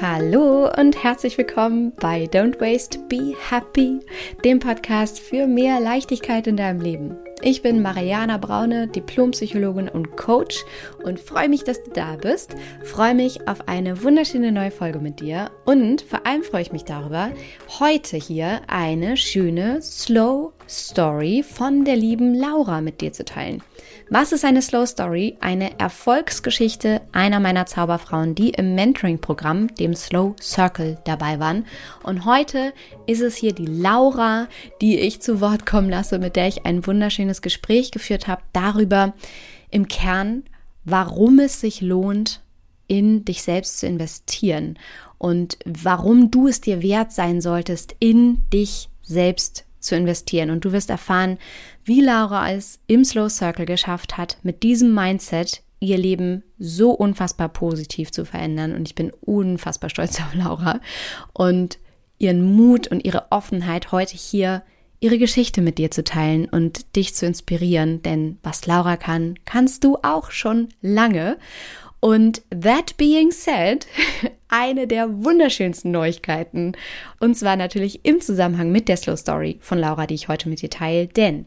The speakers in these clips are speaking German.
Hallo und herzlich willkommen bei Don't Waste, Be Happy, dem Podcast für mehr Leichtigkeit in deinem Leben. Ich bin Mariana Braune, Diplompsychologin und Coach und freue mich, dass du da bist. Freue mich auf eine wunderschöne neue Folge mit dir und vor allem freue ich mich darüber, heute hier eine schöne Slow Story von der lieben Laura mit dir zu teilen. Was ist eine Slow Story? Eine Erfolgsgeschichte einer meiner Zauberfrauen, die im Mentoring-Programm, dem Slow Circle, dabei waren. Und heute ist es hier die Laura, die ich zu Wort kommen lasse, mit der ich ein wunderschönes Gespräch geführt habe darüber im Kern, warum es sich lohnt, in dich selbst zu investieren und warum du es dir wert sein solltest, in dich selbst zu investieren. Und du wirst erfahren, wie Laura es im Slow Circle geschafft hat, mit diesem Mindset ihr Leben so unfassbar positiv zu verändern. Und ich bin unfassbar stolz auf Laura und ihren Mut und ihre Offenheit, heute hier ihre Geschichte mit dir zu teilen und dich zu inspirieren. Denn was Laura kann, kannst du auch schon lange. Und that being said, eine der wunderschönsten Neuigkeiten. Und zwar natürlich im Zusammenhang mit der Slow Story von Laura, die ich heute mit dir teile. Denn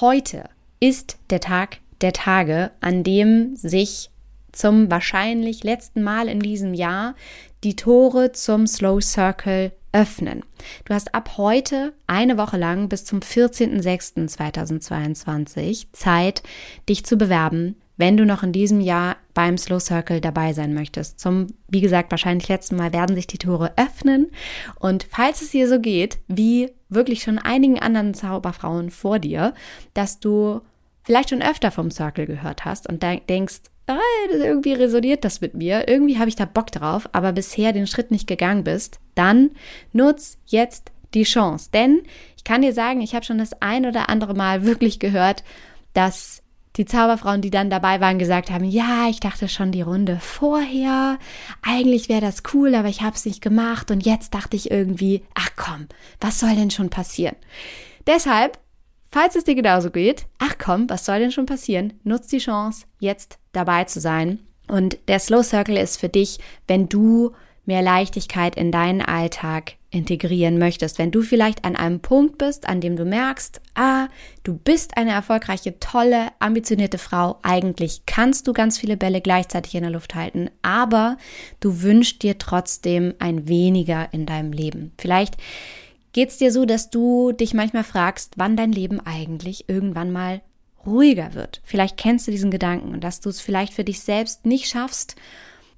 heute ist der Tag der Tage, an dem sich zum wahrscheinlich letzten Mal in diesem Jahr die Tore zum Slow Circle öffnen. Du hast ab heute eine Woche lang bis zum 14.06.2022 Zeit, dich zu bewerben wenn du noch in diesem Jahr beim Slow Circle dabei sein möchtest. Zum, wie gesagt, wahrscheinlich letzten Mal werden sich die Tore öffnen. Und falls es dir so geht, wie wirklich schon einigen anderen Zauberfrauen vor dir, dass du vielleicht schon öfter vom Circle gehört hast und denkst, ah, irgendwie resoniert das mit mir, irgendwie habe ich da Bock drauf, aber bisher den Schritt nicht gegangen bist, dann nutz jetzt die Chance. Denn ich kann dir sagen, ich habe schon das ein oder andere Mal wirklich gehört, dass die Zauberfrauen, die dann dabei waren, gesagt haben, ja, ich dachte schon die Runde vorher, eigentlich wäre das cool, aber ich habe es nicht gemacht und jetzt dachte ich irgendwie, ach komm, was soll denn schon passieren? Deshalb, falls es dir genauso geht, ach komm, was soll denn schon passieren? Nutz die Chance, jetzt dabei zu sein. Und der Slow Circle ist für dich, wenn du mehr Leichtigkeit in deinen Alltag integrieren möchtest. Wenn du vielleicht an einem Punkt bist, an dem du merkst, ah, du bist eine erfolgreiche, tolle, ambitionierte Frau, eigentlich kannst du ganz viele Bälle gleichzeitig in der Luft halten, aber du wünschst dir trotzdem ein weniger in deinem Leben. Vielleicht geht es dir so, dass du dich manchmal fragst, wann dein Leben eigentlich irgendwann mal ruhiger wird. Vielleicht kennst du diesen Gedanken und dass du es vielleicht für dich selbst nicht schaffst,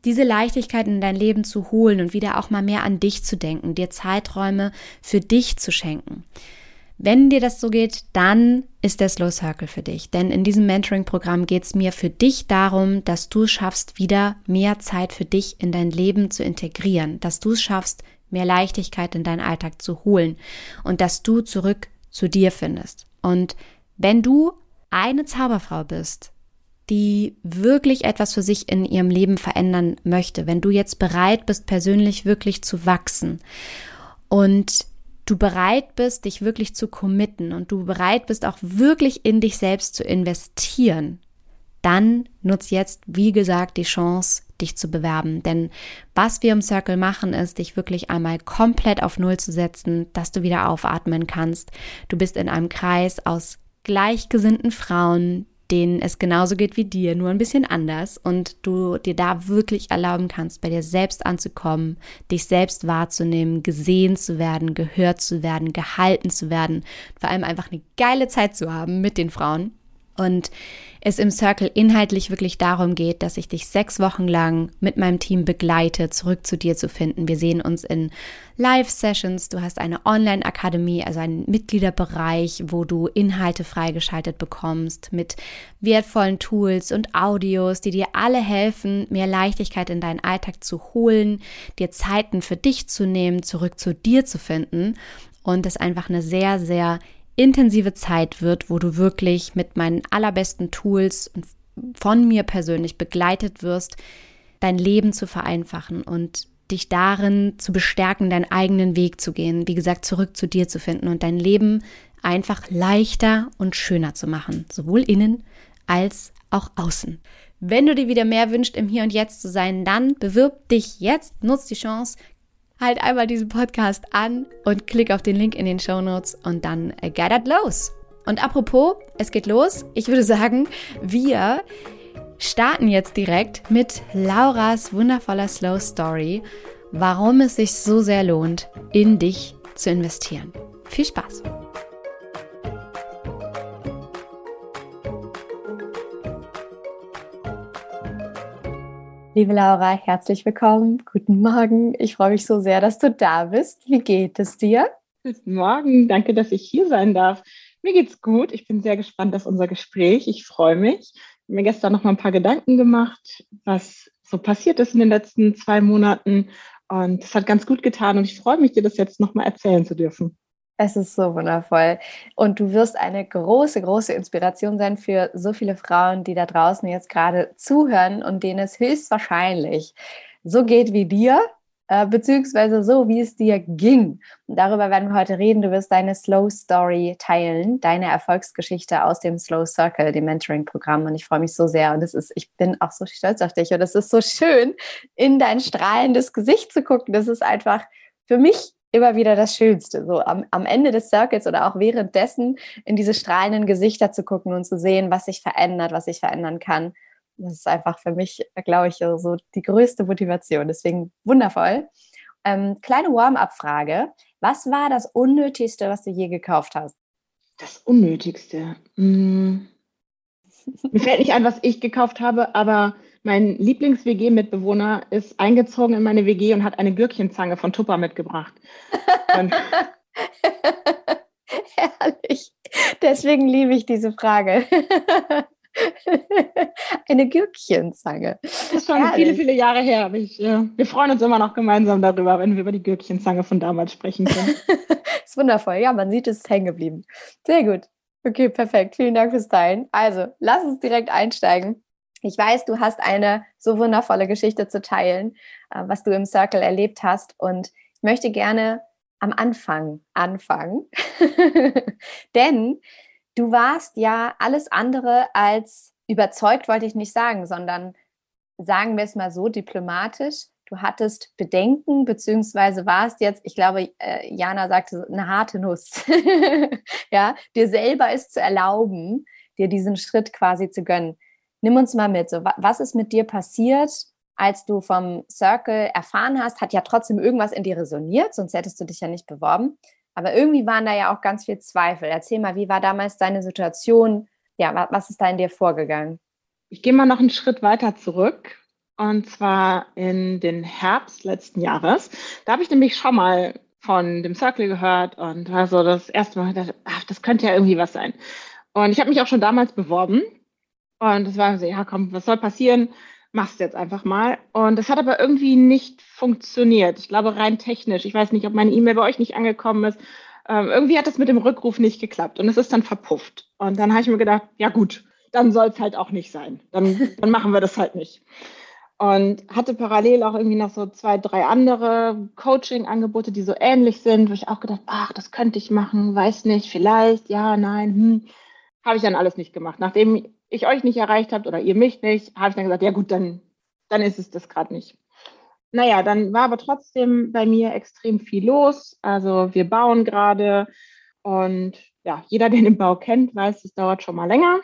diese Leichtigkeit in dein Leben zu holen und wieder auch mal mehr an dich zu denken, dir Zeiträume für dich zu schenken. Wenn dir das so geht, dann ist der Slow Circle für dich. Denn in diesem Mentoring-Programm geht es mir für dich darum, dass du schaffst, wieder mehr Zeit für dich in dein Leben zu integrieren, dass du es schaffst, mehr Leichtigkeit in deinen Alltag zu holen und dass du zurück zu dir findest. Und wenn du eine Zauberfrau bist, die wirklich etwas für sich in ihrem Leben verändern möchte, wenn du jetzt bereit bist, persönlich wirklich zu wachsen und du bereit bist, dich wirklich zu committen und du bereit bist, auch wirklich in dich selbst zu investieren, dann nutz jetzt, wie gesagt, die Chance, dich zu bewerben. Denn was wir im Circle machen, ist, dich wirklich einmal komplett auf Null zu setzen, dass du wieder aufatmen kannst. Du bist in einem Kreis aus gleichgesinnten Frauen, denen es genauso geht wie dir, nur ein bisschen anders und du dir da wirklich erlauben kannst, bei dir selbst anzukommen, dich selbst wahrzunehmen, gesehen zu werden, gehört zu werden, gehalten zu werden, vor allem einfach eine geile Zeit zu haben mit den Frauen. Und es im Circle inhaltlich wirklich darum geht, dass ich dich sechs Wochen lang mit meinem Team begleite, zurück zu dir zu finden. Wir sehen uns in Live-Sessions. Du hast eine Online-Akademie, also einen Mitgliederbereich, wo du Inhalte freigeschaltet bekommst mit wertvollen Tools und Audios, die dir alle helfen, mehr Leichtigkeit in deinen Alltag zu holen, dir Zeiten für dich zu nehmen, zurück zu dir zu finden. Und es einfach eine sehr, sehr intensive Zeit wird, wo du wirklich mit meinen allerbesten Tools und von mir persönlich begleitet wirst, dein Leben zu vereinfachen und dich darin zu bestärken, deinen eigenen Weg zu gehen, wie gesagt, zurück zu dir zu finden und dein Leben einfach leichter und schöner zu machen, sowohl innen als auch außen. Wenn du dir wieder mehr wünschst, im Hier und Jetzt zu sein, dann bewirb dich jetzt, nutz die Chance, halt einmal diesen Podcast an und klick auf den Link in den Show Notes und dann äh, geht los. Und apropos, es geht los. Ich würde sagen, wir starten jetzt direkt mit Lauras wundervoller Slow Story, warum es sich so sehr lohnt, in dich zu investieren. Viel Spaß! Liebe Laura, herzlich willkommen. Guten Morgen. Ich freue mich so sehr, dass du da bist. Wie geht es dir? Guten Morgen. Danke, dass ich hier sein darf. Mir geht's gut. Ich bin sehr gespannt auf unser Gespräch. Ich freue mich. Ich habe mir gestern noch mal ein paar Gedanken gemacht, was so passiert ist in den letzten zwei Monaten. Und das hat ganz gut getan. Und ich freue mich, dir das jetzt noch mal erzählen zu dürfen. Es ist so wundervoll. Und du wirst eine große, große Inspiration sein für so viele Frauen, die da draußen jetzt gerade zuhören und denen es höchstwahrscheinlich so geht wie dir, äh, beziehungsweise so, wie es dir ging. Und darüber werden wir heute reden. Du wirst deine Slow Story teilen, deine Erfolgsgeschichte aus dem Slow Circle, dem Mentoring-Programm. Und ich freue mich so sehr. Und es ist, ich bin auch so stolz auf dich. Und es ist so schön, in dein strahlendes Gesicht zu gucken. Das ist einfach für mich immer wieder das Schönste. So am, am Ende des Circuits oder auch währenddessen in diese strahlenden Gesichter zu gucken und zu sehen, was sich verändert, was sich verändern kann. Das ist einfach für mich, glaube ich, so die größte Motivation. Deswegen wundervoll. Ähm, kleine Warm-up-Frage. Was war das Unnötigste, was du je gekauft hast? Das Unnötigste. Hm. Mir fällt nicht ein, was ich gekauft habe, aber mein Lieblings-WG-Mitbewohner ist eingezogen in meine WG und hat eine Gürkchenzange von Tupper mitgebracht. Herrlich. Deswegen liebe ich diese Frage. eine Gürkchenzange. Das ist schon Herrlich. viele, viele Jahre her. Ich, äh, wir freuen uns immer noch gemeinsam darüber, wenn wir über die Gürkchenzange von damals sprechen können. ist wundervoll. Ja, man sieht, es ist hängen geblieben. Sehr gut. Okay, perfekt. Vielen Dank fürs Teilen. Also, lass uns direkt einsteigen. Ich weiß, du hast eine so wundervolle Geschichte zu teilen, äh, was du im Circle erlebt hast. Und ich möchte gerne am Anfang anfangen. Denn du warst ja alles andere als überzeugt, wollte ich nicht sagen, sondern sagen wir es mal so diplomatisch. Du hattest Bedenken, beziehungsweise warst jetzt, ich glaube, äh, Jana sagte, eine harte Nuss. ja, dir selber es zu erlauben, dir diesen Schritt quasi zu gönnen. Nimm uns mal mit. So, was ist mit dir passiert, als du vom Circle erfahren hast? Hat ja trotzdem irgendwas in dir resoniert, sonst hättest du dich ja nicht beworben. Aber irgendwie waren da ja auch ganz viel Zweifel. Erzähl mal, wie war damals deine Situation? Ja, was ist da in dir vorgegangen? Ich gehe mal noch einen Schritt weiter zurück. Und zwar in den Herbst letzten Jahres. Da habe ich nämlich schon mal von dem Circle gehört und war so das erste Mal gedacht, ach, das könnte ja irgendwie was sein. Und ich habe mich auch schon damals beworben und es war so, ja, komm, was soll passieren? Machst jetzt einfach mal. Und das hat aber irgendwie nicht funktioniert. Ich glaube, rein technisch. Ich weiß nicht, ob meine E-Mail bei euch nicht angekommen ist. Ähm, irgendwie hat es mit dem Rückruf nicht geklappt und es ist dann verpufft. Und dann habe ich mir gedacht, ja gut, dann soll es halt auch nicht sein. Dann, dann machen wir das halt nicht. Und hatte parallel auch irgendwie noch so zwei, drei andere Coaching-Angebote, die so ähnlich sind, wo ich auch gedacht, ach, das könnte ich machen, weiß nicht, vielleicht, ja, nein, hm. Habe ich dann alles nicht gemacht. Nachdem ich euch nicht erreicht habt oder ihr mich nicht, habe ich dann gesagt, ja gut, dann, dann ist es das gerade nicht. Naja, dann war aber trotzdem bei mir extrem viel los. Also wir bauen gerade und ja, jeder, der den Bau kennt, weiß, es dauert schon mal länger.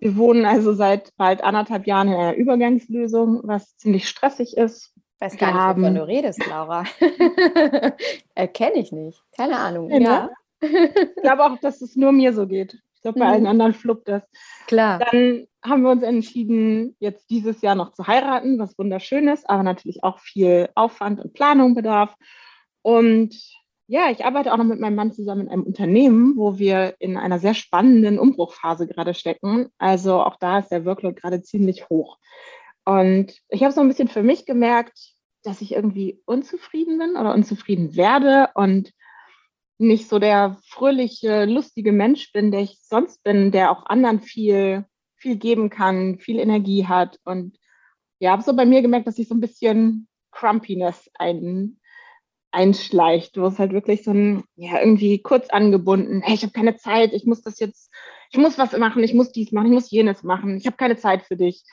Wir wohnen also seit bald anderthalb Jahren in einer Übergangslösung, was ziemlich stressig ist. Ich weiß gar nicht, wovon du redest, Laura. Erkenne ich nicht. Keine Ahnung. Ja. ja. Ich glaube auch, dass es nur mir so geht glaube, bei mhm. allen anderen fluppt das. Klar. Dann haben wir uns entschieden, jetzt dieses Jahr noch zu heiraten, was wunderschön ist, aber natürlich auch viel Aufwand und Planung bedarf. Und ja, ich arbeite auch noch mit meinem Mann zusammen in einem Unternehmen, wo wir in einer sehr spannenden Umbruchphase gerade stecken. Also auch da ist der Workload gerade ziemlich hoch. Und ich habe so ein bisschen für mich gemerkt, dass ich irgendwie unzufrieden bin oder unzufrieden werde und nicht so der fröhliche, lustige Mensch bin, der ich sonst bin, der auch anderen viel, viel geben kann, viel Energie hat. Und ja, habe so bei mir gemerkt, dass ich so ein bisschen Crumpiness ein, einschleicht, wo es halt wirklich so ein, ja, irgendwie kurz angebunden, hey, ich habe keine Zeit, ich muss das jetzt, ich muss was machen, ich muss dies machen, ich muss jenes machen, ich habe keine Zeit für dich.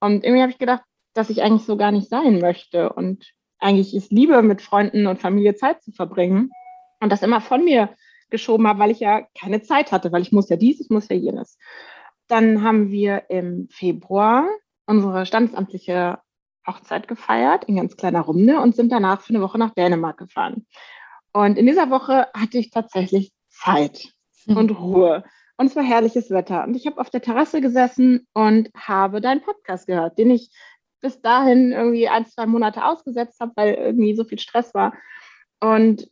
Und irgendwie habe ich gedacht, dass ich eigentlich so gar nicht sein möchte und eigentlich ist Liebe mit Freunden und Familie Zeit zu verbringen und das immer von mir geschoben habe, weil ich ja keine Zeit hatte, weil ich muss ja dies, ich muss ja jenes. Dann haben wir im Februar unsere standesamtliche Hochzeit gefeiert in ganz kleiner Runde und sind danach für eine Woche nach Dänemark gefahren. Und in dieser Woche hatte ich tatsächlich Zeit hm. und Ruhe. Und es war herrliches Wetter. Und ich habe auf der Terrasse gesessen und habe deinen Podcast gehört, den ich bis dahin irgendwie ein, zwei Monate ausgesetzt habe, weil irgendwie so viel Stress war. Und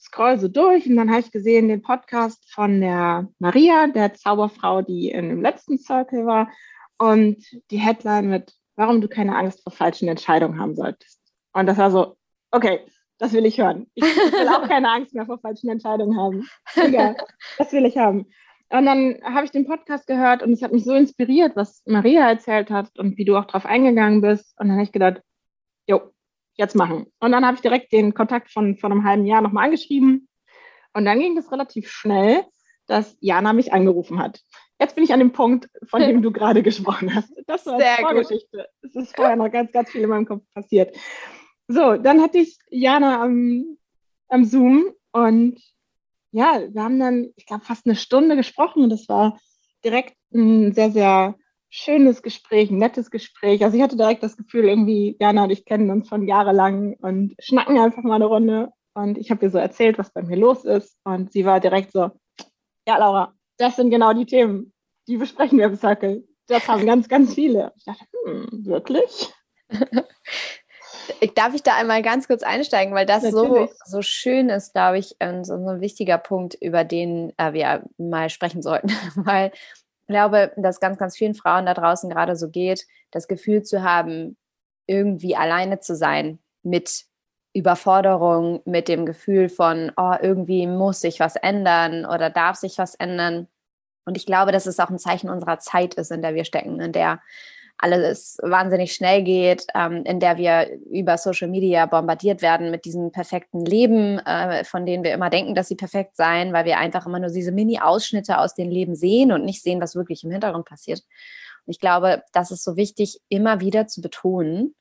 scroll so durch und dann habe ich gesehen den Podcast von der Maria, der Zauberfrau, die in dem letzten Circle war. Und die Headline mit, warum du keine Angst vor falschen Entscheidungen haben solltest. Und das war so, okay, das will ich hören. Ich, will auch keine Angst mehr vor falschen Entscheidungen haben. Egal, das will ich haben. Und dann habe ich den Podcast gehört und es hat mich so inspiriert, was Maria erzählt hat und wie du auch drauf eingegangen bist. Und dann habe ich gedacht, jo, jetzt machen. Und dann habe ich direkt den Kontakt von vor einem halben Jahr nochmal angeschrieben. Und dann ging es relativ schnell, dass Jana mich angerufen hat. Jetzt bin ich an dem Punkt, von dem du gerade gesprochen hast. Das war eine Vorgeschichte. Es ist vorher noch ganz, ganz viel in meinem Kopf passiert. So, dann hatte ich Jana am, am Zoom und ja, wir haben dann, ich glaube, fast eine Stunde gesprochen und das war direkt ein sehr, sehr schönes Gespräch, ein nettes Gespräch. Also ich hatte direkt das Gefühl, irgendwie, Jana und ich kennen uns schon jahrelang und schnacken einfach mal eine Runde. Und ich habe ihr so erzählt, was bei mir los ist. Und sie war direkt so, ja, Laura, das sind genau die Themen, die besprechen wir im Circle. Das haben ganz, ganz viele. Ich dachte, hm, wirklich? Darf ich da einmal ganz kurz einsteigen, weil das so, so schön ist, glaube ich, und so ein wichtiger Punkt, über den äh, wir mal sprechen sollten. weil glaube, dass ganz, ganz vielen Frauen da draußen gerade so geht, das Gefühl zu haben, irgendwie alleine zu sein mit Überforderung, mit dem Gefühl von, oh, irgendwie muss sich was ändern oder darf sich was ändern. Und ich glaube, dass es auch ein Zeichen unserer Zeit ist, in der wir stecken, in der alles wahnsinnig schnell geht, ähm, in der wir über Social Media bombardiert werden mit diesem perfekten Leben, äh, von denen wir immer denken, dass sie perfekt seien, weil wir einfach immer nur diese Mini-Ausschnitte aus dem Leben sehen und nicht sehen, was wirklich im Hintergrund passiert. Und ich glaube, das ist so wichtig, immer wieder zu betonen,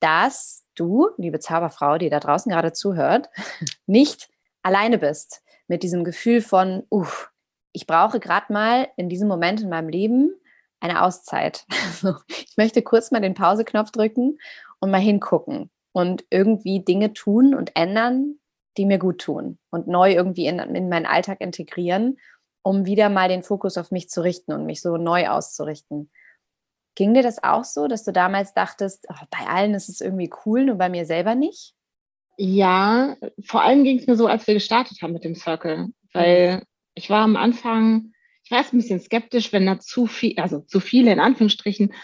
dass du, liebe Zauberfrau, die da draußen gerade zuhört, nicht alleine bist mit diesem Gefühl von, uh, ich brauche gerade mal in diesem Moment in meinem Leben eine Auszeit. Also, ich möchte kurz mal den Pauseknopf drücken und mal hingucken und irgendwie Dinge tun und ändern, die mir gut tun und neu irgendwie in, in meinen Alltag integrieren, um wieder mal den Fokus auf mich zu richten und mich so neu auszurichten. Ging dir das auch so, dass du damals dachtest, oh, bei allen ist es irgendwie cool, nur bei mir selber nicht? Ja, vor allem ging es mir so, als wir gestartet haben mit dem Circle, weil mhm. ich war am Anfang ich war erst ein bisschen skeptisch, wenn da zu viel, also zu viele in Anführungsstrichen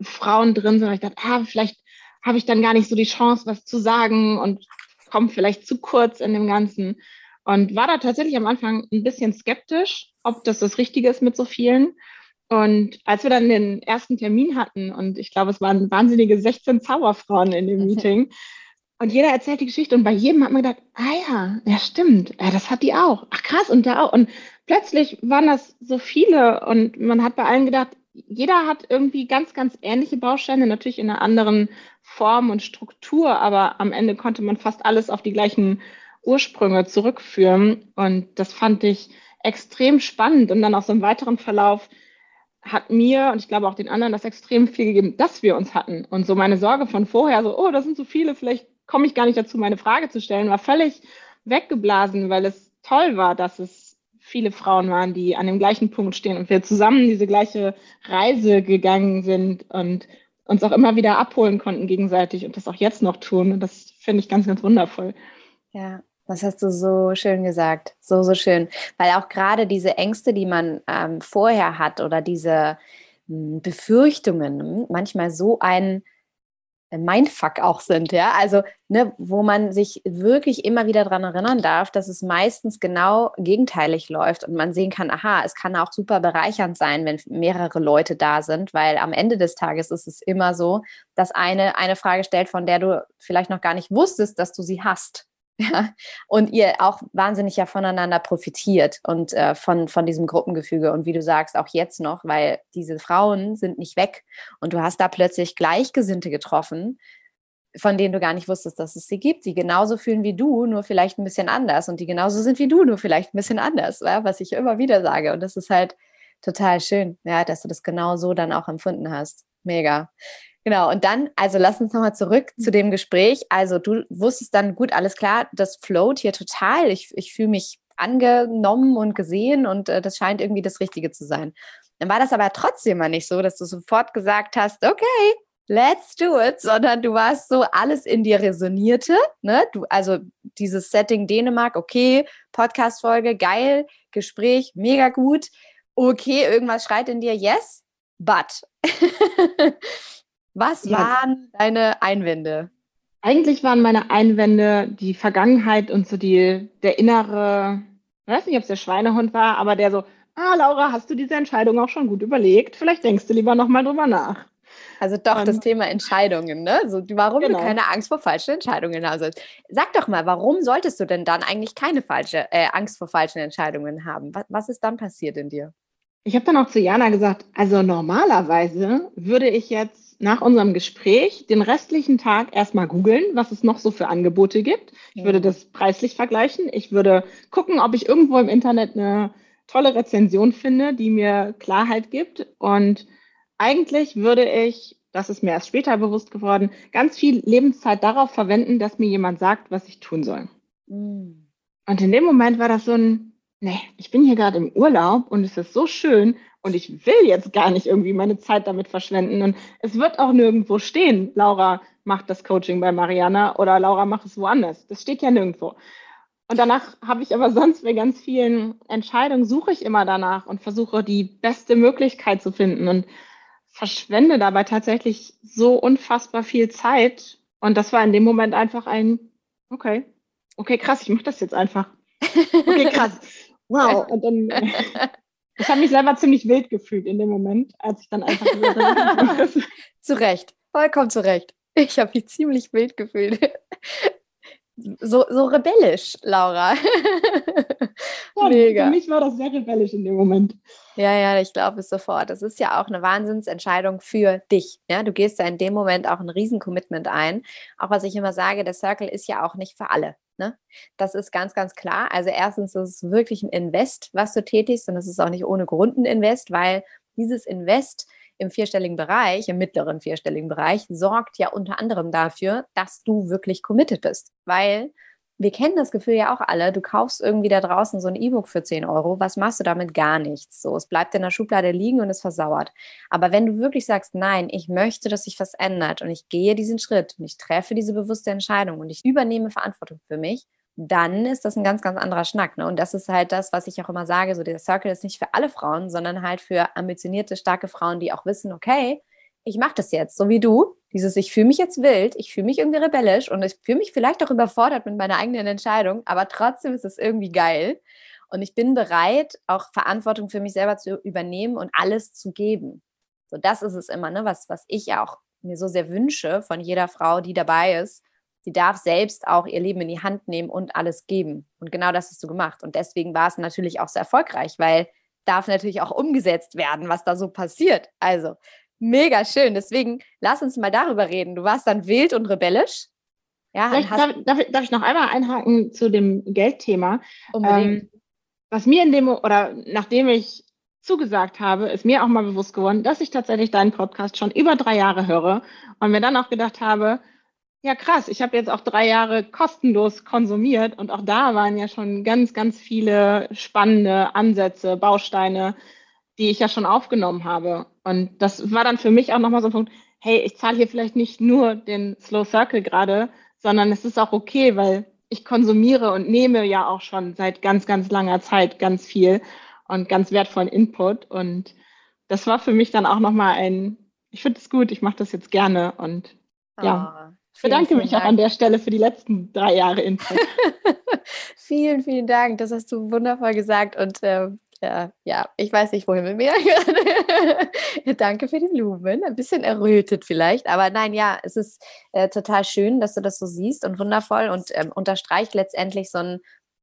Frauen drin sind. Ich dachte, ah, vielleicht habe ich dann gar nicht so die Chance, was zu sagen und komme vielleicht zu kurz in dem Ganzen. Und war da tatsächlich am Anfang ein bisschen skeptisch, ob das das Richtige ist mit so vielen. Und als wir dann den ersten Termin hatten, und ich glaube, es waren wahnsinnige 16 Zauberfrauen in dem Meeting, und jeder erzählt die Geschichte und bei jedem hat man gedacht, ah ja, ja stimmt, ja, das hat die auch. Ach krass, und der auch. Und plötzlich waren das so viele und man hat bei allen gedacht, jeder hat irgendwie ganz, ganz ähnliche Bausteine, natürlich in einer anderen Form und Struktur, aber am Ende konnte man fast alles auf die gleichen Ursprünge zurückführen. Und das fand ich extrem spannend. Und dann auch so im weiteren Verlauf hat mir und ich glaube auch den anderen das extrem viel gegeben, dass wir uns hatten. Und so meine Sorge von vorher, so, oh, das sind so viele, vielleicht komme ich gar nicht dazu, meine Frage zu stellen, war völlig weggeblasen, weil es toll war, dass es viele Frauen waren, die an dem gleichen Punkt stehen und wir zusammen diese gleiche Reise gegangen sind und uns auch immer wieder abholen konnten gegenseitig und das auch jetzt noch tun. Und das finde ich ganz, ganz wundervoll. Ja, das hast du so schön gesagt. So, so schön. Weil auch gerade diese Ängste, die man ähm, vorher hat oder diese hm, Befürchtungen manchmal so ein Mindfuck auch sind, ja. Also, ne, wo man sich wirklich immer wieder daran erinnern darf, dass es meistens genau gegenteilig läuft und man sehen kann, aha, es kann auch super bereichernd sein, wenn mehrere Leute da sind, weil am Ende des Tages ist es immer so, dass eine eine Frage stellt, von der du vielleicht noch gar nicht wusstest, dass du sie hast. Ja, und ihr auch wahnsinnig ja voneinander profitiert und äh, von, von diesem Gruppengefüge und wie du sagst, auch jetzt noch, weil diese Frauen sind nicht weg und du hast da plötzlich Gleichgesinnte getroffen, von denen du gar nicht wusstest, dass es sie gibt, die genauso fühlen wie du, nur vielleicht ein bisschen anders und die genauso sind wie du, nur vielleicht ein bisschen anders, ja, was ich immer wieder sage. Und das ist halt total schön, ja, dass du das genau so dann auch empfunden hast. Mega. Genau, und dann, also lass uns nochmal zurück zu dem Gespräch. Also du wusstest dann, gut, alles klar, das float hier total. Ich, ich fühle mich angenommen und gesehen und äh, das scheint irgendwie das Richtige zu sein. Dann war das aber trotzdem mal nicht so, dass du sofort gesagt hast, okay, let's do it, sondern du warst so, alles in dir resonierte. Ne? Du, also dieses Setting Dänemark, okay, Podcast-Folge, geil, Gespräch, mega gut. Okay, irgendwas schreit in dir, yes, but. Was ja. waren deine Einwände? Eigentlich waren meine Einwände die Vergangenheit und so die, der innere, ich weiß nicht, ob es der Schweinehund war, aber der so, ah, Laura, hast du diese Entscheidung auch schon gut überlegt? Vielleicht denkst du lieber nochmal drüber nach. Also doch um, das Thema Entscheidungen, ne? So, warum genau. du keine Angst vor falschen Entscheidungen hast. Sag doch mal, warum solltest du denn dann eigentlich keine falsche äh, Angst vor falschen Entscheidungen haben? Was, was ist dann passiert in dir? Ich habe dann auch zu Jana gesagt, also normalerweise würde ich jetzt nach unserem Gespräch den restlichen Tag erstmal googeln, was es noch so für Angebote gibt. Ich würde das preislich vergleichen. Ich würde gucken, ob ich irgendwo im Internet eine tolle Rezension finde, die mir Klarheit gibt. Und eigentlich würde ich, das ist mir erst später bewusst geworden, ganz viel Lebenszeit darauf verwenden, dass mir jemand sagt, was ich tun soll. Mhm. Und in dem Moment war das so ein, nee, ich bin hier gerade im Urlaub und es ist so schön und ich will jetzt gar nicht irgendwie meine Zeit damit verschwenden. Und es wird auch nirgendwo stehen, Laura macht das Coaching bei Mariana oder Laura macht es woanders. Das steht ja nirgendwo. Und danach habe ich aber sonst bei ganz vielen Entscheidungen, suche ich immer danach und versuche die beste Möglichkeit zu finden und verschwende dabei tatsächlich so unfassbar viel Zeit. Und das war in dem Moment einfach ein, okay, okay, krass, ich mache das jetzt einfach. Okay, krass wow. Und dann, ich habe mich selber ziemlich wild gefühlt in dem Moment, als ich dann einfach Zu Recht, vollkommen zu Recht. Ich habe mich ziemlich wild gefühlt. So, so rebellisch, Laura. Ja, Mega. Für mich war das sehr rebellisch in dem Moment. Ja, ja, ich glaube es sofort. Das ist ja auch eine Wahnsinnsentscheidung für dich. Ja, du gehst ja in dem Moment auch ein Riesencommitment ein. Auch was ich immer sage, der Circle ist ja auch nicht für alle. Ne? Das ist ganz, ganz klar. Also erstens ist es wirklich ein Invest, was du tätigst und es ist auch nicht ohne Grund ein Invest, weil dieses Invest im vierstelligen Bereich, im mittleren vierstelligen Bereich, sorgt ja unter anderem dafür, dass du wirklich committed bist. Weil wir kennen das Gefühl ja auch alle, du kaufst irgendwie da draußen so ein E-Book für 10 Euro, was machst du damit? Gar nichts. So, es bleibt in der Schublade liegen und es versauert. Aber wenn du wirklich sagst, nein, ich möchte, dass sich was ändert und ich gehe diesen Schritt und ich treffe diese bewusste Entscheidung und ich übernehme Verantwortung für mich, dann ist das ein ganz, ganz anderer Schnack. Ne? Und das ist halt das, was ich auch immer sage, so der Circle ist nicht für alle Frauen, sondern halt für ambitionierte, starke Frauen, die auch wissen, okay, ich mache das jetzt, so wie du, dieses, ich fühle mich jetzt wild, ich fühle mich irgendwie rebellisch und ich fühle mich vielleicht auch überfordert mit meiner eigenen Entscheidung, aber trotzdem ist es irgendwie geil. Und ich bin bereit, auch Verantwortung für mich selber zu übernehmen und alles zu geben. So, das ist es immer, ne, was, was ich auch mir so sehr wünsche von jeder Frau, die dabei ist. Sie darf selbst auch ihr Leben in die Hand nehmen und alles geben. Und genau das hast du gemacht. Und deswegen war es natürlich auch sehr erfolgreich, weil darf natürlich auch umgesetzt werden, was da so passiert. Also Mega schön. Deswegen lass uns mal darüber reden. Du warst dann wild und rebellisch. Ja, darf, darf, darf, ich noch einmal einhaken zu dem Geldthema? Unbedingt. Ähm, was mir in dem, oder nachdem ich zugesagt habe, ist mir auch mal bewusst geworden, dass ich tatsächlich deinen Podcast schon über drei Jahre höre und mir dann auch gedacht habe, ja krass, ich habe jetzt auch drei Jahre kostenlos konsumiert und auch da waren ja schon ganz, ganz viele spannende Ansätze, Bausteine, die ich ja schon aufgenommen habe. Und das war dann für mich auch nochmal so ein Punkt, hey, ich zahle hier vielleicht nicht nur den Slow Circle gerade, sondern es ist auch okay, weil ich konsumiere und nehme ja auch schon seit ganz, ganz langer Zeit ganz viel und ganz wertvollen Input. Und das war für mich dann auch nochmal ein, ich finde es gut, ich mache das jetzt gerne und ja. Oh, ich bedanke mich auch an der Stelle für die letzten drei Jahre Input. vielen, vielen Dank. Das hast du wundervoll gesagt. Und äh, äh, ja, ich weiß nicht, wohin mit mir. Danke für die Blumen. Ein bisschen errötet vielleicht, aber nein, ja, es ist äh, total schön, dass du das so siehst und wundervoll und ähm, unterstreicht letztendlich so ein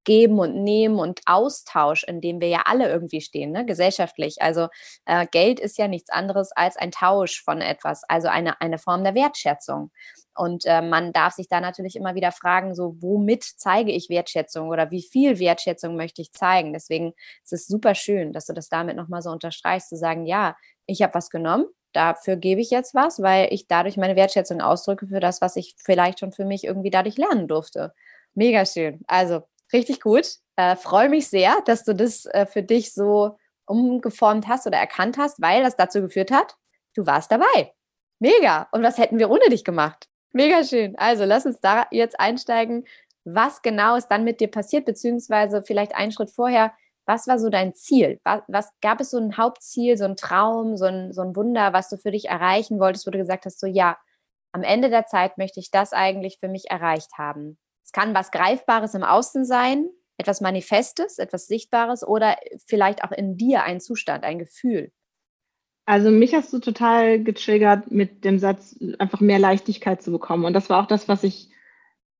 Geben und Nehmen und Austausch, in dem wir ja alle irgendwie stehen, ne? gesellschaftlich. Also äh, Geld ist ja nichts anderes als ein Tausch von etwas, also eine, eine Form der Wertschätzung. Und äh, man darf sich da natürlich immer wieder fragen, so womit zeige ich Wertschätzung oder wie viel Wertschätzung möchte ich zeigen. Deswegen ist es super schön, dass du das damit nochmal so unterstreichst, zu sagen, ja, ich habe was genommen, dafür gebe ich jetzt was, weil ich dadurch meine Wertschätzung ausdrücke für das, was ich vielleicht schon für mich irgendwie dadurch lernen durfte. Mega schön. Also Richtig gut. Äh, Freue mich sehr, dass du das äh, für dich so umgeformt hast oder erkannt hast, weil das dazu geführt hat, du warst dabei. Mega. Und was hätten wir ohne dich gemacht? Mega schön. Also lass uns da jetzt einsteigen. Was genau ist dann mit dir passiert, beziehungsweise vielleicht einen Schritt vorher, was war so dein Ziel? Was, was, gab es so ein Hauptziel, so ein Traum, so ein, so ein Wunder, was du für dich erreichen wolltest, wo du gesagt hast, so ja, am Ende der Zeit möchte ich das eigentlich für mich erreicht haben? Es kann was Greifbares im Außen sein, etwas Manifestes, etwas Sichtbares oder vielleicht auch in dir ein Zustand, ein Gefühl. Also mich hast du total getriggert mit dem Satz, einfach mehr Leichtigkeit zu bekommen. Und das war auch das, was ich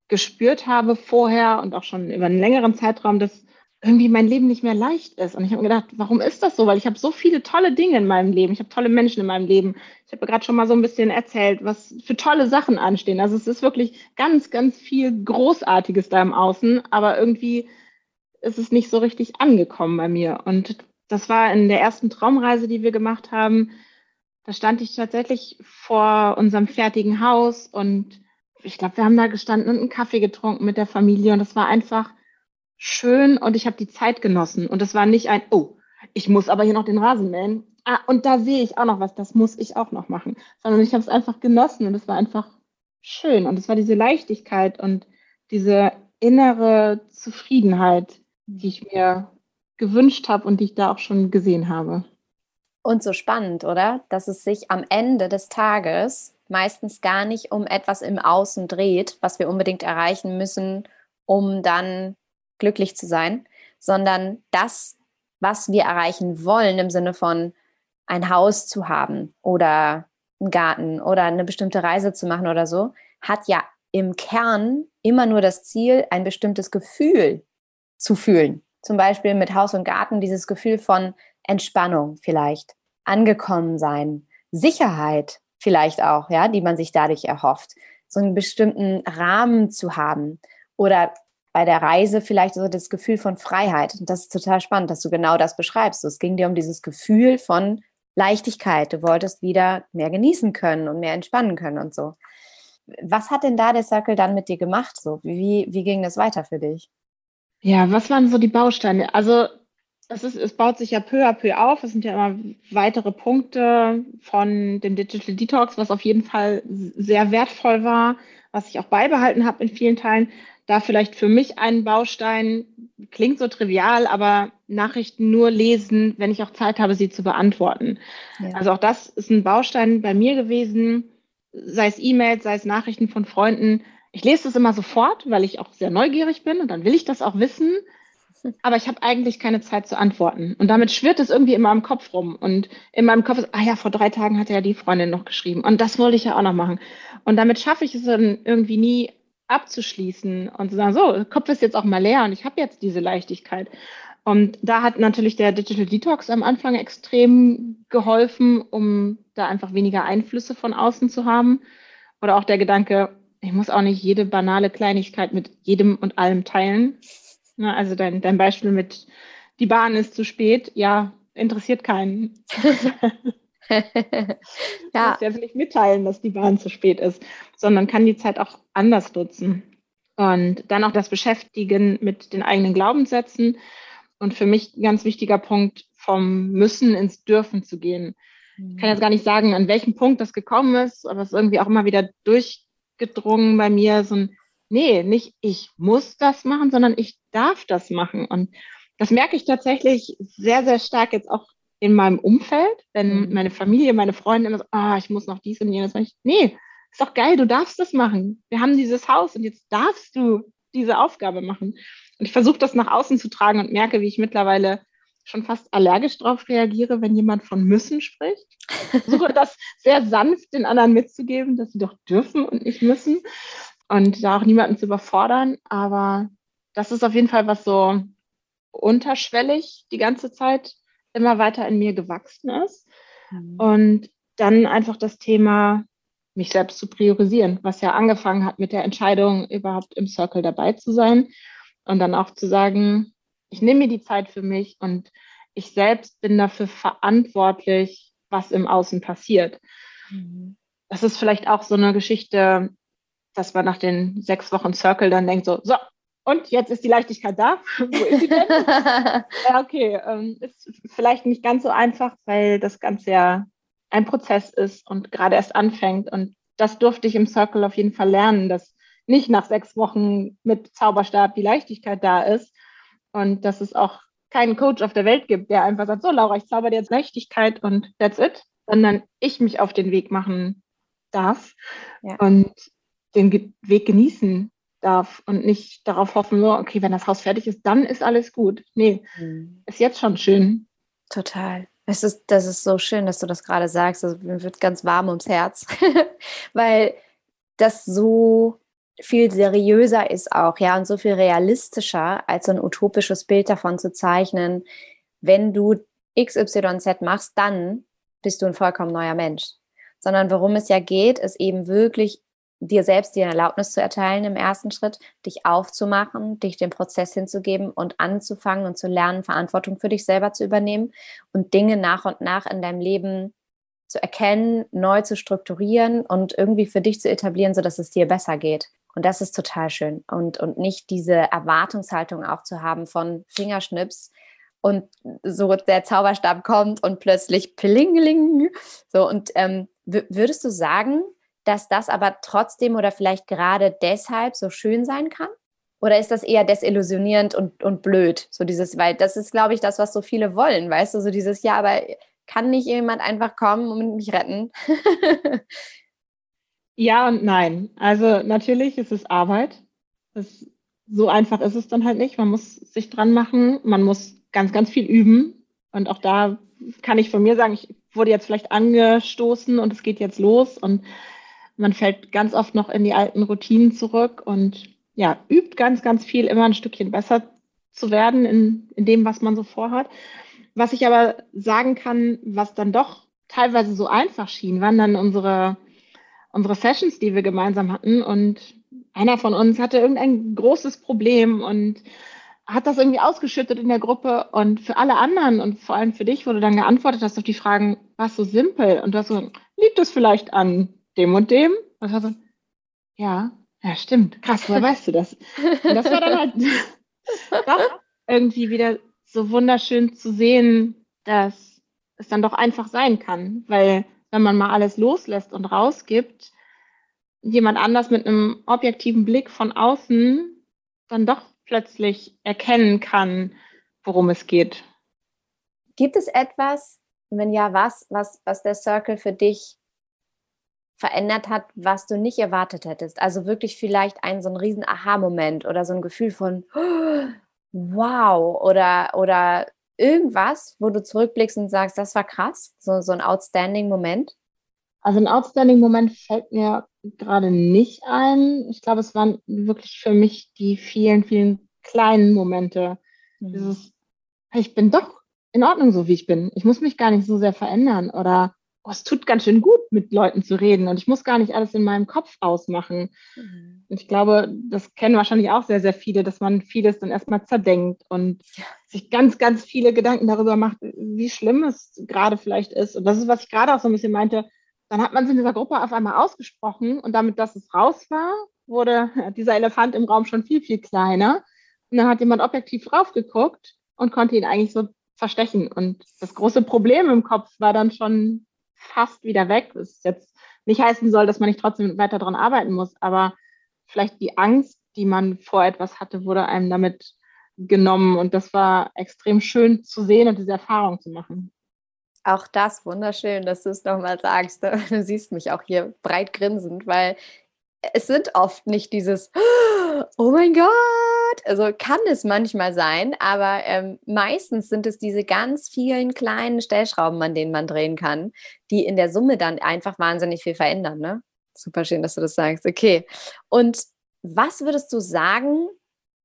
gespürt habe vorher und auch schon über einen längeren Zeitraum, dass irgendwie mein Leben nicht mehr leicht ist. Und ich habe mir gedacht, warum ist das so? Weil ich habe so viele tolle Dinge in meinem Leben. Ich habe tolle Menschen in meinem Leben. Ich habe gerade schon mal so ein bisschen erzählt, was für tolle Sachen anstehen. Also es ist wirklich ganz, ganz viel Großartiges da im Außen, aber irgendwie ist es nicht so richtig angekommen bei mir. Und das war in der ersten Traumreise, die wir gemacht haben. Da stand ich tatsächlich vor unserem fertigen Haus und ich glaube, wir haben da gestanden und einen Kaffee getrunken mit der Familie und das war einfach schön und ich habe die Zeit genossen. Und es war nicht ein, oh, ich muss aber hier noch den Rasen mähen. Ah, und da sehe ich auch noch was, das muss ich auch noch machen. Sondern ich habe es einfach genossen und es war einfach schön. Und es war diese Leichtigkeit und diese innere Zufriedenheit, die ich mir gewünscht habe und die ich da auch schon gesehen habe. Und so spannend, oder? Dass es sich am Ende des Tages meistens gar nicht um etwas im Außen dreht, was wir unbedingt erreichen müssen, um dann glücklich zu sein, sondern das, was wir erreichen wollen im Sinne von ein Haus zu haben oder einen Garten oder eine bestimmte Reise zu machen oder so, hat ja im Kern immer nur das Ziel, ein bestimmtes Gefühl zu fühlen. Zum Beispiel mit Haus und Garten dieses Gefühl von Entspannung vielleicht, angekommen sein, Sicherheit vielleicht auch, ja, die man sich dadurch erhofft, so einen bestimmten Rahmen zu haben oder bei der Reise vielleicht so das Gefühl von Freiheit. Und das ist total spannend, dass du genau das beschreibst. Es ging dir um dieses Gefühl von Leichtigkeit. Du wolltest wieder mehr genießen können und mehr entspannen können und so. Was hat denn da der Circle dann mit dir gemacht? So? Wie, wie ging das weiter für dich? Ja, was waren so die Bausteine? Also es, ist, es baut sich ja peu à peu auf. Es sind ja immer weitere Punkte von dem Digital Detox, was auf jeden Fall sehr wertvoll war, was ich auch beibehalten habe in vielen Teilen da vielleicht für mich ein Baustein, klingt so trivial, aber Nachrichten nur lesen, wenn ich auch Zeit habe, sie zu beantworten. Ja. Also auch das ist ein Baustein bei mir gewesen, sei es E-Mails, sei es Nachrichten von Freunden. Ich lese das immer sofort, weil ich auch sehr neugierig bin und dann will ich das auch wissen. Aber ich habe eigentlich keine Zeit zu antworten. Und damit schwirrt es irgendwie immer im Kopf rum. Und in meinem Kopf ist, ah ja, vor drei Tagen hat ja die Freundin noch geschrieben. Und das wollte ich ja auch noch machen. Und damit schaffe ich es dann irgendwie nie, abzuschließen und zu sagen, so, Kopf ist jetzt auch mal leer und ich habe jetzt diese Leichtigkeit. Und da hat natürlich der Digital Detox am Anfang extrem geholfen, um da einfach weniger Einflüsse von außen zu haben. Oder auch der Gedanke, ich muss auch nicht jede banale Kleinigkeit mit jedem und allem teilen. Na, also dein, dein Beispiel mit, die Bahn ist zu spät, ja, interessiert keinen. ja. muss jetzt nicht mitteilen, dass die Bahn zu spät ist, sondern kann die Zeit auch anders nutzen. Und dann auch das Beschäftigen mit den eigenen Glaubenssätzen. Und für mich ein ganz wichtiger Punkt, vom Müssen ins Dürfen zu gehen. Ich kann jetzt gar nicht sagen, an welchem Punkt das gekommen ist, aber es ist irgendwie auch immer wieder durchgedrungen bei mir, so ein, nee, nicht ich muss das machen, sondern ich darf das machen. Und das merke ich tatsächlich sehr, sehr stark jetzt auch in meinem Umfeld, wenn mhm. meine Familie, meine Freunde immer so, ah, ich muss noch dies und jenes, ich, nee, ist doch geil, du darfst das machen. Wir haben dieses Haus und jetzt darfst du diese Aufgabe machen. Und ich versuche das nach außen zu tragen und merke, wie ich mittlerweile schon fast allergisch darauf reagiere, wenn jemand von müssen spricht. Ich versuche das sehr sanft den anderen mitzugeben, dass sie doch dürfen und nicht müssen und da auch niemanden zu überfordern. Aber das ist auf jeden Fall was so unterschwellig die ganze Zeit immer weiter in mir gewachsen ist. Mhm. Und dann einfach das Thema, mich selbst zu priorisieren, was ja angefangen hat mit der Entscheidung, überhaupt im Circle dabei zu sein und dann auch zu sagen, ich nehme mir die Zeit für mich und ich selbst bin dafür verantwortlich, was im Außen passiert. Mhm. Das ist vielleicht auch so eine Geschichte, dass man nach den sechs Wochen Circle dann denkt, so, so, und jetzt ist die Leichtigkeit da. Wo ist sie denn? ja, okay, ähm, ist vielleicht nicht ganz so einfach, weil das Ganze ja ein Prozess ist und gerade erst anfängt. Und das durfte ich im Circle auf jeden Fall lernen, dass nicht nach sechs Wochen mit Zauberstab die Leichtigkeit da ist und dass es auch keinen Coach auf der Welt gibt, der einfach sagt, so Laura, ich zauber dir jetzt Leichtigkeit und that's it, sondern ich mich auf den Weg machen darf ja. und den Weg genießen darf und nicht darauf hoffen, so, okay, wenn das Haus fertig ist, dann ist alles gut. Nee, mhm. ist jetzt schon schön. Total. Es ist, das ist so schön, dass du das gerade sagst. Also, mir wird ganz warm ums Herz, weil das so viel seriöser ist auch, ja, und so viel realistischer, als so ein utopisches Bild davon zu zeichnen, wenn du XYZ machst, dann bist du ein vollkommen neuer Mensch. Sondern worum es ja geht, ist eben wirklich dir selbst die Erlaubnis zu erteilen im ersten Schritt, dich aufzumachen, dich dem Prozess hinzugeben und anzufangen und zu lernen, Verantwortung für dich selber zu übernehmen und Dinge nach und nach in deinem Leben zu erkennen, neu zu strukturieren und irgendwie für dich zu etablieren, sodass es dir besser geht. Und das ist total schön. Und, und nicht diese Erwartungshaltung auch zu haben von Fingerschnips und so der Zauberstab kommt und plötzlich plingeling. So, und ähm, würdest du sagen, dass das aber trotzdem oder vielleicht gerade deshalb so schön sein kann? Oder ist das eher desillusionierend und, und blöd? So dieses, weil das ist, glaube ich, das, was so viele wollen, weißt du, so dieses, ja, aber kann nicht jemand einfach kommen und mich retten? ja und nein. Also natürlich ist es Arbeit. Das, so einfach ist es dann halt nicht. Man muss sich dran machen, man muss ganz, ganz viel üben. Und auch da kann ich von mir sagen, ich wurde jetzt vielleicht angestoßen und es geht jetzt los. Und man fällt ganz oft noch in die alten Routinen zurück und ja, übt ganz, ganz viel, immer ein Stückchen besser zu werden in, in dem, was man so vorhat. Was ich aber sagen kann, was dann doch teilweise so einfach schien, waren dann unsere, unsere Sessions, die wir gemeinsam hatten. Und einer von uns hatte irgendein großes Problem und hat das irgendwie ausgeschüttet in der Gruppe. Und für alle anderen und vor allem für dich wurde dann geantwortet hast auf die Fragen, was so simpel. Und du hast so, liegt es vielleicht an dem und dem. Und war so, ja, ja, stimmt. Krass, woher weißt du das? Und das war dann halt doch irgendwie wieder so wunderschön zu sehen, dass es dann doch einfach sein kann. Weil wenn man mal alles loslässt und rausgibt, jemand anders mit einem objektiven Blick von außen dann doch plötzlich erkennen kann, worum es geht. Gibt es etwas, wenn ja, was, was, was der Circle für dich verändert hat, was du nicht erwartet hättest. Also wirklich vielleicht ein so ein riesen Aha-Moment oder so ein Gefühl von wow oder, oder irgendwas, wo du zurückblickst und sagst, das war krass, so, so ein outstanding Moment? Also ein outstanding Moment fällt mir gerade nicht ein. Ich glaube, es waren wirklich für mich die vielen, vielen kleinen Momente. Mhm. Dieses, ich bin doch in Ordnung so, wie ich bin. Ich muss mich gar nicht so sehr verändern oder oh, es tut ganz schön gut, mit Leuten zu reden und ich muss gar nicht alles in meinem Kopf ausmachen. Mhm. Und ich glaube, das kennen wahrscheinlich auch sehr, sehr viele, dass man vieles dann erstmal zerdenkt und sich ganz, ganz viele Gedanken darüber macht, wie schlimm es gerade vielleicht ist. Und das ist, was ich gerade auch so ein bisschen meinte. Dann hat man es in dieser Gruppe auf einmal ausgesprochen und damit, dass es raus war, wurde dieser Elefant im Raum schon viel, viel kleiner. Und dann hat jemand objektiv draufgeguckt und konnte ihn eigentlich so verstechen. Und das große Problem im Kopf war dann schon fast wieder weg. Was jetzt nicht heißen soll, dass man nicht trotzdem weiter daran arbeiten muss, aber vielleicht die Angst, die man vor etwas hatte, wurde einem damit genommen. Und das war extrem schön zu sehen und diese Erfahrung zu machen. Auch das wunderschön, dass du es nochmal sagst. Du siehst mich auch hier breit grinsend, weil es sind oft nicht dieses, oh mein Gott. Also kann es manchmal sein, aber ähm, meistens sind es diese ganz vielen kleinen Stellschrauben, an denen man drehen kann, die in der Summe dann einfach wahnsinnig viel verändern. Ne? Super schön, dass du das sagst. Okay. Und was würdest du sagen,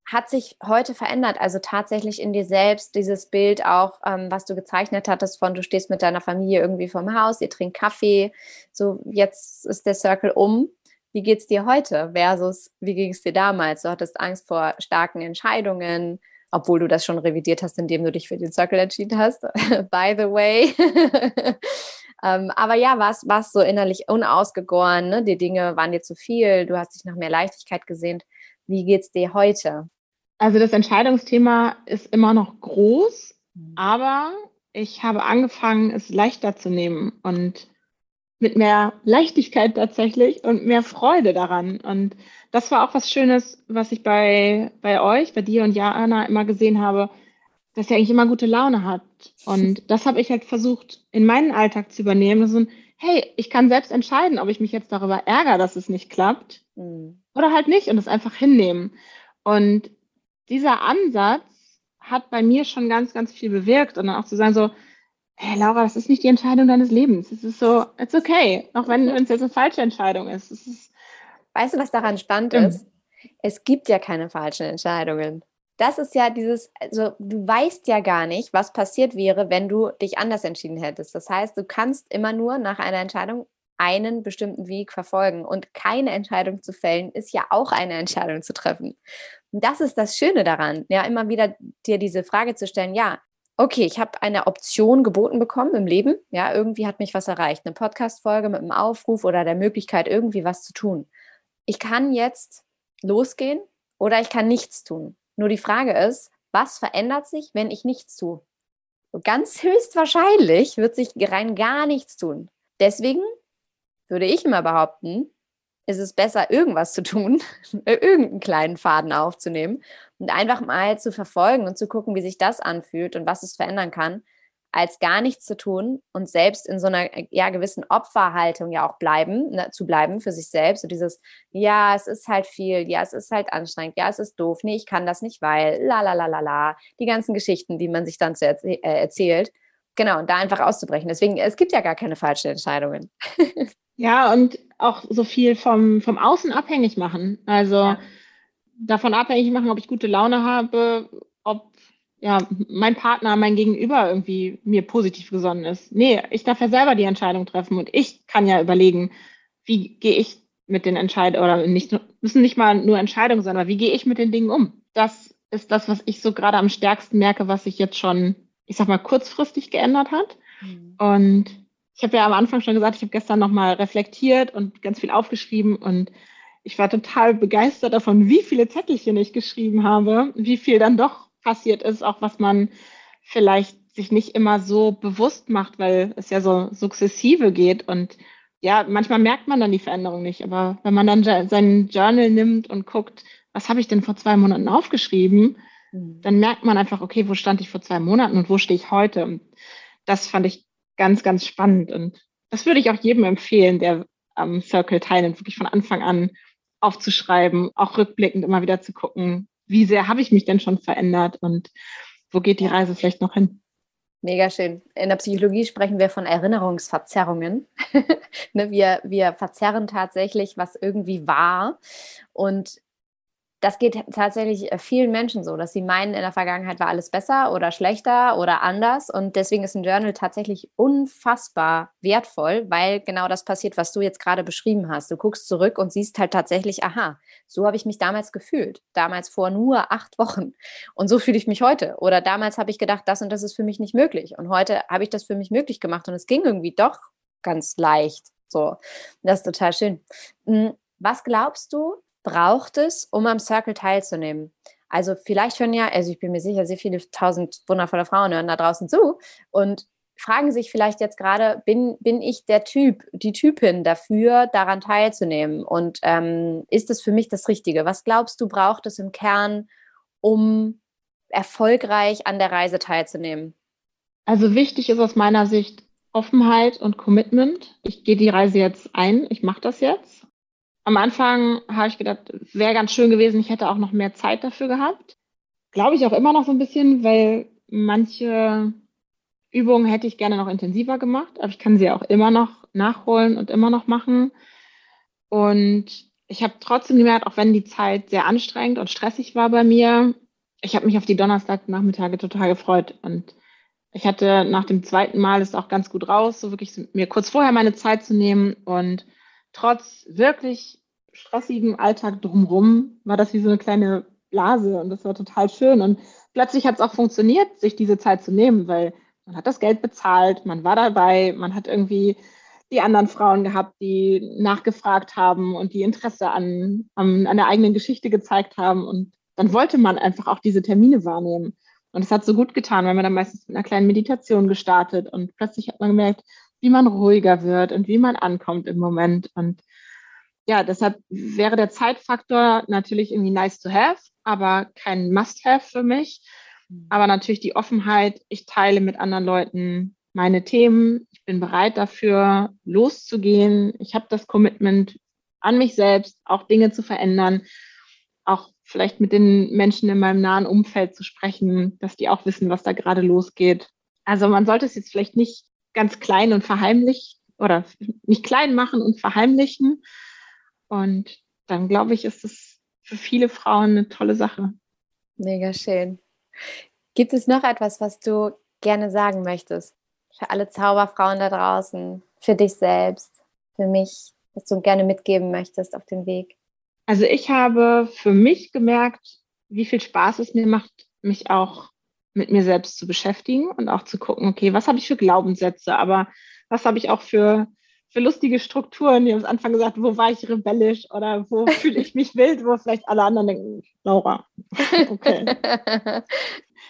hat sich heute verändert? Also tatsächlich in dir selbst dieses Bild auch, ähm, was du gezeichnet hattest von, du stehst mit deiner Familie irgendwie vorm Haus, ihr trinkt Kaffee, so jetzt ist der Circle um. Wie geht es dir heute versus wie ging es dir damals? Du hattest Angst vor starken Entscheidungen, obwohl du das schon revidiert hast, indem du dich für den Circle entschieden hast. By the way. ähm, aber ja, warst es so innerlich unausgegoren, ne? die Dinge waren dir zu viel, du hast dich nach mehr Leichtigkeit gesehnt. Wie geht es dir heute? Also das Entscheidungsthema ist immer noch groß, mhm. aber ich habe angefangen, es leichter zu nehmen und mit mehr Leichtigkeit tatsächlich und mehr Freude daran. Und das war auch was Schönes, was ich bei, bei euch, bei dir und Jana immer gesehen habe, dass ihr eigentlich immer gute Laune hat. Und das habe ich halt versucht, in meinen Alltag zu übernehmen. Ist ein, hey, ich kann selbst entscheiden, ob ich mich jetzt darüber ärgere, dass es nicht klappt mhm. oder halt nicht und es einfach hinnehmen. Und dieser Ansatz hat bei mir schon ganz, ganz viel bewirkt und dann auch zu sagen so, hey Laura, das ist nicht die Entscheidung deines Lebens. Es ist so, it's okay, auch wenn es jetzt eine falsche Entscheidung ist. ist weißt du, was daran spannend mhm. ist? Es gibt ja keine falschen Entscheidungen. Das ist ja dieses, also du weißt ja gar nicht, was passiert wäre, wenn du dich anders entschieden hättest. Das heißt, du kannst immer nur nach einer Entscheidung einen bestimmten Weg verfolgen. Und keine Entscheidung zu fällen, ist ja auch eine Entscheidung zu treffen. Und das ist das Schöne daran, ja, immer wieder dir diese Frage zu stellen, ja, okay, ich habe eine Option geboten bekommen im Leben. Ja, irgendwie hat mich was erreicht. Eine Podcast-Folge mit einem Aufruf oder der Möglichkeit, irgendwie was zu tun. Ich kann jetzt losgehen oder ich kann nichts tun. Nur die Frage ist, was verändert sich, wenn ich nichts tue? ganz höchstwahrscheinlich wird sich rein gar nichts tun. Deswegen würde ich immer behaupten, ist es besser, irgendwas zu tun, irgendeinen kleinen Faden aufzunehmen und einfach mal zu verfolgen und zu gucken, wie sich das anfühlt und was es verändern kann, als gar nichts zu tun und selbst in so einer ja, gewissen Opferhaltung ja auch bleiben, ne, zu bleiben für sich selbst. Und dieses, ja, es ist halt viel, ja, es ist halt anstrengend, ja, es ist doof, nee, ich kann das nicht, weil, la la la la la, die ganzen Geschichten, die man sich dann zu erzäh äh, erzählt. Genau, und da einfach auszubrechen. Deswegen, es gibt ja gar keine falschen Entscheidungen. ja, und auch so viel vom, vom Außen abhängig machen. Also ja. davon abhängig machen, ob ich gute Laune habe, ob ja, mein Partner, mein Gegenüber irgendwie mir positiv gesonnen ist. Nee, ich darf ja selber die Entscheidung treffen und ich kann ja überlegen, wie gehe ich mit den Entscheidungen, oder nicht, müssen nicht mal nur Entscheidungen sein, aber wie gehe ich mit den Dingen um? Das ist das, was ich so gerade am stärksten merke, was sich jetzt schon, ich sag mal, kurzfristig geändert hat. Mhm. Und ich habe ja am Anfang schon gesagt, ich habe gestern nochmal reflektiert und ganz viel aufgeschrieben und ich war total begeistert davon, wie viele Zettelchen ich geschrieben habe, wie viel dann doch passiert ist, auch was man vielleicht sich nicht immer so bewusst macht, weil es ja so sukzessive geht und ja, manchmal merkt man dann die Veränderung nicht, aber wenn man dann seinen Journal nimmt und guckt, was habe ich denn vor zwei Monaten aufgeschrieben, mhm. dann merkt man einfach, okay, wo stand ich vor zwei Monaten und wo stehe ich heute? Und das fand ich ganz, ganz spannend und das würde ich auch jedem empfehlen, der am Circle teilnimmt, wirklich von Anfang an aufzuschreiben, auch rückblickend immer wieder zu gucken, wie sehr habe ich mich denn schon verändert und wo geht die Reise vielleicht noch hin? Mega schön. In der Psychologie sprechen wir von Erinnerungsverzerrungen. ne, wir, wir verzerren tatsächlich, was irgendwie war. Und das geht tatsächlich äh, vielen Menschen so, dass sie meinen, in der Vergangenheit war alles besser oder schlechter oder anders. Und deswegen ist ein Journal tatsächlich unfassbar wertvoll, weil genau das passiert, was du jetzt gerade beschrieben hast. Du guckst zurück und siehst halt tatsächlich, aha, so habe ich mich damals gefühlt. Damals vor nur acht Wochen. Und so fühle ich mich heute. Oder damals habe ich gedacht, das und das ist für mich nicht möglich. Und heute habe ich das für mich möglich gemacht. Und es ging irgendwie doch ganz leicht. So, das ist total schön. Hm, was glaubst du, braucht es, um am Circle teilzunehmen? Also vielleicht hören ja, also ich bin mir sicher, sehr viele tausend wundervolle Frauen hören da draußen zu und fragen sich vielleicht jetzt gerade, bin, bin ich der Typ, die Typin dafür, daran teilzunehmen? Und ähm, ist es für mich das Richtige? Was glaubst du, braucht es im Kern, um erfolgreich an der Reise teilzunehmen? Also wichtig ist aus meiner Sicht Offenheit und Commitment. Ich gehe die Reise jetzt ein, ich mache das jetzt am Anfang habe ich gedacht, wäre ganz schön gewesen, ich hätte auch noch mehr Zeit dafür gehabt. Glaube ich auch immer noch so ein bisschen, weil manche Übungen hätte ich gerne noch intensiver gemacht, aber ich kann sie auch immer noch nachholen und immer noch machen. Und ich habe trotzdem gemerkt, auch wenn die Zeit sehr anstrengend und stressig war bei mir, ich habe mich auf die Donnerstagnachmittage total gefreut. Und ich hatte nach dem zweiten Mal es auch ganz gut raus, so wirklich mir kurz vorher meine Zeit zu nehmen. Und trotz wirklich stressigem Alltag drumherum war das wie so eine kleine Blase und das war total schön. Und plötzlich hat es auch funktioniert, sich diese Zeit zu nehmen, weil man hat das Geld bezahlt, man war dabei, man hat irgendwie die anderen Frauen gehabt, die nachgefragt haben und die Interesse an, an, an der eigenen Geschichte gezeigt haben. Und dann wollte man einfach auch diese Termine wahrnehmen. Und es hat so gut getan, weil man dann meistens mit einer kleinen Meditation gestartet und plötzlich hat man gemerkt, wie man ruhiger wird und wie man ankommt im Moment. Und ja, deshalb wäre der Zeitfaktor natürlich irgendwie nice to have, aber kein Must-have für mich. Mhm. Aber natürlich die Offenheit, ich teile mit anderen Leuten meine Themen, ich bin bereit dafür, loszugehen. Ich habe das Commitment an mich selbst, auch Dinge zu verändern, auch vielleicht mit den Menschen in meinem nahen Umfeld zu sprechen, dass die auch wissen, was da gerade losgeht. Also man sollte es jetzt vielleicht nicht ganz klein und verheimlichen oder nicht klein machen und verheimlichen. Und dann glaube ich, ist es für viele Frauen eine tolle Sache. Mega schön. Gibt es noch etwas, was du gerne sagen möchtest? Für alle Zauberfrauen da draußen, für dich selbst, für mich, was du gerne mitgeben möchtest auf dem Weg? Also ich habe für mich gemerkt, wie viel Spaß es mir macht, mich auch mit mir selbst zu beschäftigen und auch zu gucken, okay, was habe ich für Glaubenssätze, aber was habe ich auch für für lustige Strukturen. Die haben am Anfang gesagt, wo war ich rebellisch oder wo fühle ich mich wild, wo vielleicht alle anderen denken, Laura, okay.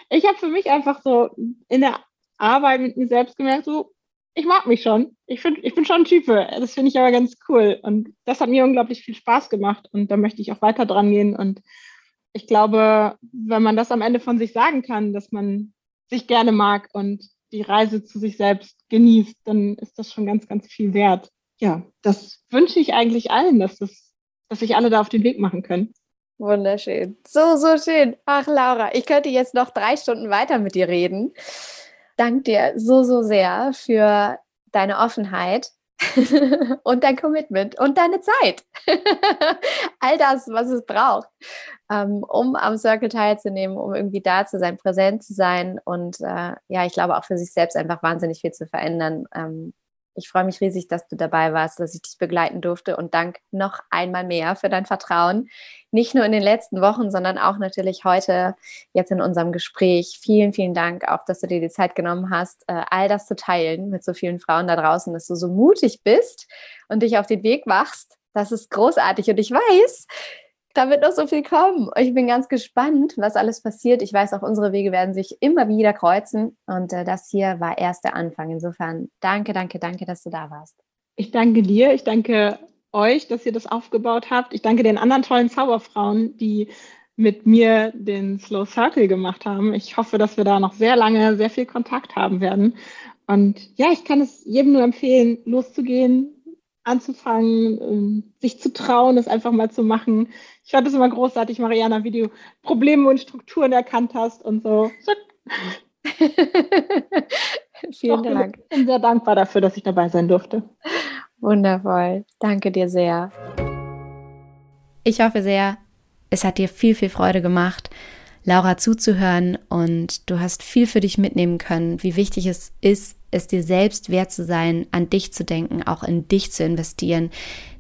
ich habe für mich einfach so in der Arbeit mit mir selbst gemerkt, so, ich mag mich schon. Ich, find, ich bin schon ein Type. Das finde ich aber ganz cool. Und das hat mir unglaublich viel Spaß gemacht. Und da möchte ich auch weiter dran gehen. Und ich glaube, wenn man das am Ende von sich sagen kann, dass man sich gerne mag und die Reise zu sich selbst genießt, dann ist das schon ganz, ganz viel wert. Ja, das wünsche ich eigentlich allen, dass, das, dass sich alle da auf den Weg machen können. Wunderschön. So, so schön. Ach, Laura, ich könnte jetzt noch drei Stunden weiter mit dir reden. Dank dir so, so sehr für deine Offenheit und dein Commitment und deine Zeit. All das, was es braucht, ähm, um am Circle teilzunehmen, um irgendwie da zu sein, präsent zu sein und äh, ja, ich glaube auch für sich selbst einfach wahnsinnig viel zu verändern. Ich freue mich riesig, dass du dabei warst, dass ich dich begleiten durfte und dank noch einmal mehr für dein Vertrauen. Nicht nur in den letzten Wochen, sondern auch natürlich heute, jetzt in unserem Gespräch. Vielen, vielen Dank auch, dass du dir die Zeit genommen hast, äh, all das zu teilen mit so vielen Frauen da draußen, dass du so mutig bist und dich auf den Weg machst. Das ist großartig und ich weiß, da wird noch so viel kommen. Ich bin ganz gespannt, was alles passiert. Ich weiß auch, unsere Wege werden sich immer wieder kreuzen. Und äh, das hier war erst der Anfang. Insofern danke, danke, danke, dass du da warst. Ich danke dir. Ich danke euch, dass ihr das aufgebaut habt. Ich danke den anderen tollen Zauberfrauen, die mit mir den Slow Circle gemacht haben. Ich hoffe, dass wir da noch sehr lange sehr viel Kontakt haben werden. Und ja, ich kann es jedem nur empfehlen, loszugehen, anzufangen, ähm, sich zu trauen, es einfach mal zu machen. Ich fand es immer großartig, Mariana, wie du Probleme und Strukturen erkannt hast und so. Vielen Dank. Ich bin sehr dankbar dafür, dass ich dabei sein durfte. Wundervoll. Danke dir sehr. Ich hoffe sehr, es hat dir viel, viel Freude gemacht, Laura zuzuhören und du hast viel für dich mitnehmen können, wie wichtig es ist, es dir selbst wert zu sein, an dich zu denken, auch in dich zu investieren.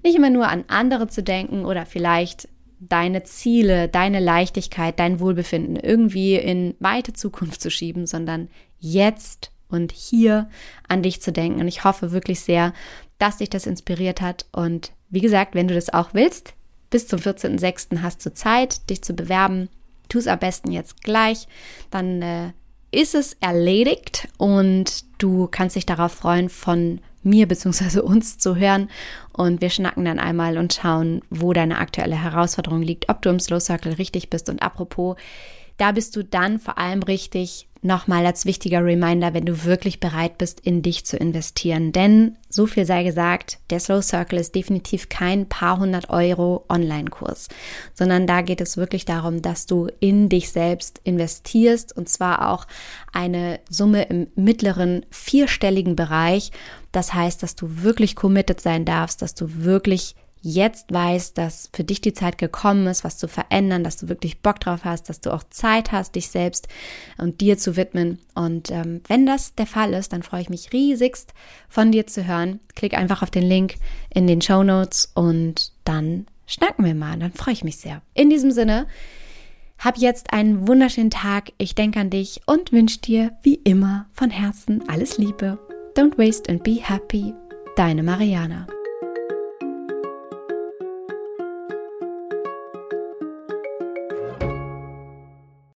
Nicht immer nur an andere zu denken oder vielleicht deine Ziele, deine Leichtigkeit, dein Wohlbefinden irgendwie in weite Zukunft zu schieben, sondern jetzt und hier an dich zu denken. Und ich hoffe wirklich sehr, dass dich das inspiriert hat. Und wie gesagt, wenn du das auch willst, bis zum 14.06. hast du Zeit, dich zu bewerben. Tu es am besten jetzt gleich. Dann äh, ist es erledigt und du kannst dich darauf freuen, von mir bzw. uns zu hören. Und wir schnacken dann einmal und schauen, wo deine aktuelle Herausforderung liegt, ob du im Slow Circle richtig bist. Und apropos, da bist du dann vor allem richtig, nochmal als wichtiger Reminder, wenn du wirklich bereit bist, in dich zu investieren. Denn so viel sei gesagt, der Slow Circle ist definitiv kein paar hundert Euro Online-Kurs, sondern da geht es wirklich darum, dass du in dich selbst investierst und zwar auch eine Summe im mittleren vierstelligen Bereich. Das heißt, dass du wirklich committed sein darfst, dass du wirklich jetzt weißt, dass für dich die Zeit gekommen ist, was zu verändern, dass du wirklich Bock drauf hast, dass du auch Zeit hast, dich selbst und dir zu widmen. Und ähm, wenn das der Fall ist, dann freue ich mich riesigst von dir zu hören. Klick einfach auf den Link in den Show Notes und dann schnacken wir mal. Dann freue ich mich sehr. In diesem Sinne, hab jetzt einen wunderschönen Tag. Ich denke an dich und wünsche dir wie immer von Herzen alles Liebe. Don't waste and be happy. Deine Mariana.